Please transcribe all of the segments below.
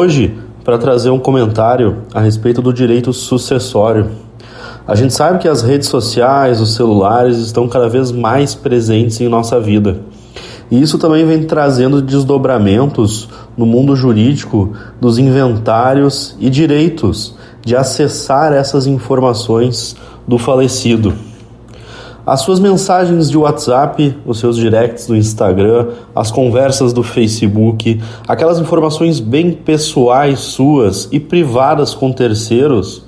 hoje para trazer um comentário a respeito do direito sucessório. A gente sabe que as redes sociais, os celulares estão cada vez mais presentes em nossa vida. E isso também vem trazendo desdobramentos no mundo jurídico dos inventários e direitos de acessar essas informações do falecido. As suas mensagens de WhatsApp, os seus directs do Instagram, as conversas do Facebook, aquelas informações bem pessoais suas e privadas com terceiros,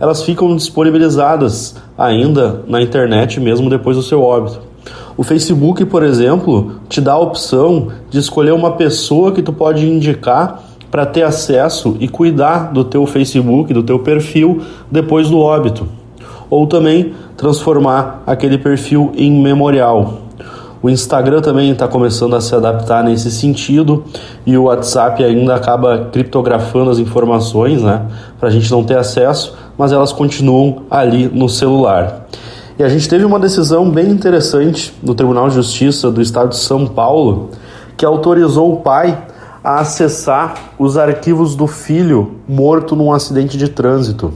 elas ficam disponibilizadas ainda na internet mesmo depois do seu óbito. O Facebook, por exemplo, te dá a opção de escolher uma pessoa que tu pode indicar para ter acesso e cuidar do teu Facebook, do teu perfil depois do óbito ou também transformar aquele perfil em memorial. O Instagram também está começando a se adaptar nesse sentido e o WhatsApp ainda acaba criptografando as informações, né, para a gente não ter acesso, mas elas continuam ali no celular. E a gente teve uma decisão bem interessante do Tribunal de Justiça do Estado de São Paulo que autorizou o pai a acessar os arquivos do filho morto num acidente de trânsito.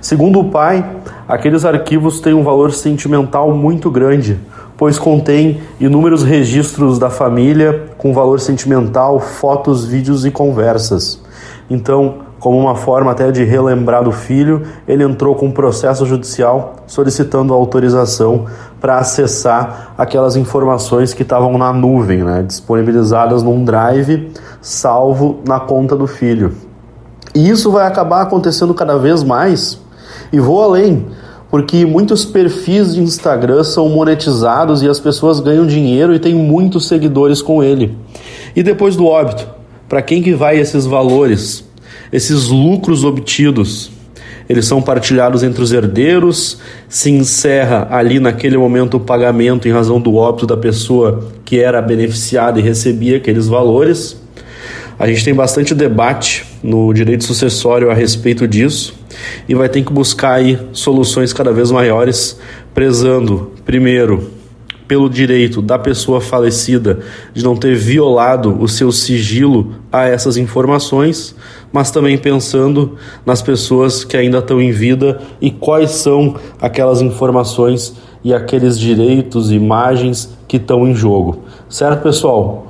Segundo o pai, aqueles arquivos têm um valor sentimental muito grande, pois contém inúmeros registros da família com valor sentimental, fotos, vídeos e conversas. Então, como uma forma até de relembrar do filho, ele entrou com um processo judicial solicitando autorização para acessar aquelas informações que estavam na nuvem, né, disponibilizadas num drive salvo na conta do filho. E isso vai acabar acontecendo cada vez mais e vou além, porque muitos perfis de Instagram são monetizados e as pessoas ganham dinheiro e têm muitos seguidores com ele. E depois do óbito, para quem que vai esses valores, esses lucros obtidos? Eles são partilhados entre os herdeiros, se encerra ali naquele momento o pagamento em razão do óbito da pessoa que era beneficiada e recebia aqueles valores. A gente tem bastante debate no direito sucessório a respeito disso e vai ter que buscar aí soluções cada vez maiores, prezando, primeiro, pelo direito da pessoa falecida de não ter violado o seu sigilo a essas informações, mas também pensando nas pessoas que ainda estão em vida e quais são aquelas informações e aqueles direitos, imagens que estão em jogo. Certo, pessoal?